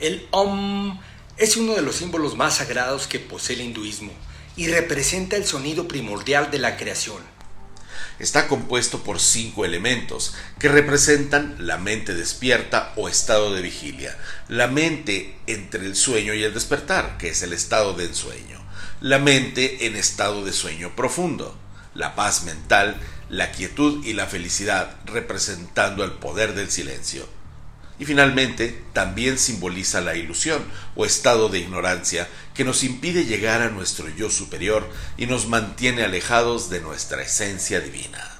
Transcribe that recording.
El Om es uno de los símbolos más sagrados que posee el hinduismo y representa el sonido primordial de la creación. Está compuesto por cinco elementos que representan la mente despierta o estado de vigilia, la mente entre el sueño y el despertar, que es el estado de ensueño, la mente en estado de sueño profundo, la paz mental, la quietud y la felicidad, representando el poder del silencio. Y finalmente, también simboliza la ilusión o estado de ignorancia que nos impide llegar a nuestro yo superior y nos mantiene alejados de nuestra esencia divina.